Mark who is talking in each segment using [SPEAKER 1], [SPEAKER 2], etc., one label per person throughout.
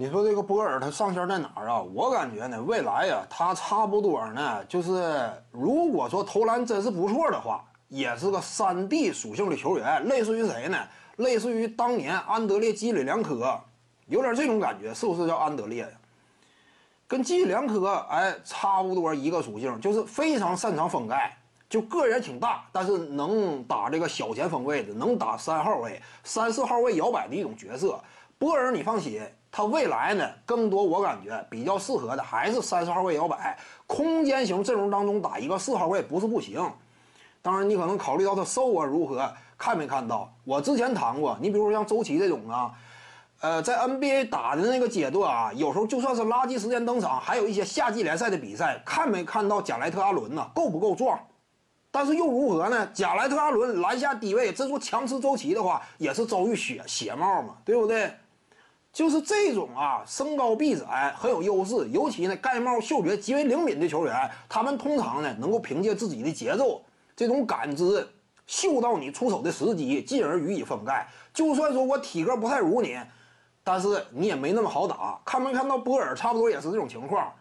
[SPEAKER 1] 你说这个波尔他上限在哪儿啊？我感觉呢，未来呀，他差不多呢，就是如果说投篮真是不错的话，也是个三 D 属性的球员，类似于谁呢？类似于当年安德烈基里良科，有点这种感觉，是不是叫安德烈呀？跟基里良科哎差不多一个属性，就是非常擅长封盖，就个人挺大，但是能打这个小前锋位置，能打三号位、三四号位摇摆的一种角色。波尔，你放心。他未来呢，更多我感觉比较适合的还是三十号位摇摆，空间型阵容当中打一个四号位不是不行。当然，你可能考虑到他瘦啊如何，看没看到？我之前谈过，你比如说像周琦这种啊，呃，在 NBA 打的那个阶段啊，有时候就算是垃圾时间登场，还有一些夏季联赛的比赛，看没看到贾莱特阿伦呢？够不够壮？但是又如何呢？贾莱特阿伦篮下低位，这说强吃周琦的话，也是遭遇血血帽嘛，对不对？就是这种啊，身高臂展很有优势，尤其呢盖帽嗅觉极为灵敏的球员，他们通常呢能够凭借自己的节奏这种感知，嗅到你出手的时机，进而予以封盖。就算说我体格不太如你，但是你也没那么好打。看没看到波尔，差不多也是这种情况，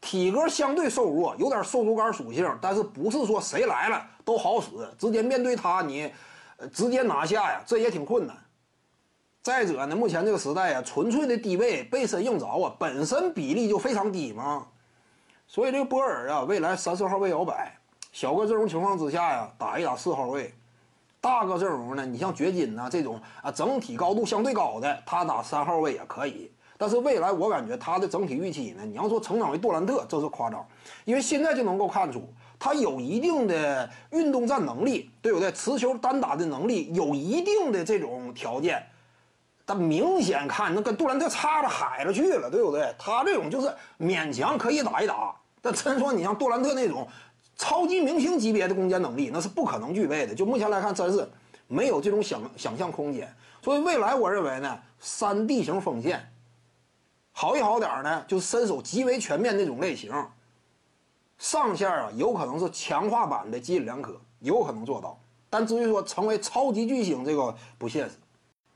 [SPEAKER 1] 体格相对瘦弱，有点瘦竹竿属性，但是不是说谁来了都好使，直接面对他你，直接拿下呀，这也挺困难。再者呢，目前这个时代啊，纯粹的低位背身硬着啊，本身比例就非常低嘛，所以这个波尔啊，未来三四号位摇摆，小个阵容情况之下呀，打一打四号位，大个阵容呢，你像掘金呐这种啊，整体高度相对高的，他打三号位也可以。但是未来我感觉他的整体预期呢，你要说成长为杜兰特，这是夸张，因为现在就能够看出他有一定的运动战能力，对不对？持球单打的能力有一定的这种条件。但明显看，那跟杜兰特差着海了去了，对不对？他这种就是勉强可以打一打，但真说你像杜兰特那种超级明星级别的攻坚能力，那是不可能具备的。就目前来看，真是没有这种想想象空间。所以未来我认为呢，三 D 型锋线好一好点呢，就是身手极为全面那种类型。上线啊，有可能是强化版的基里良科，有可能做到。但至于说成为超级巨星，这个不现实。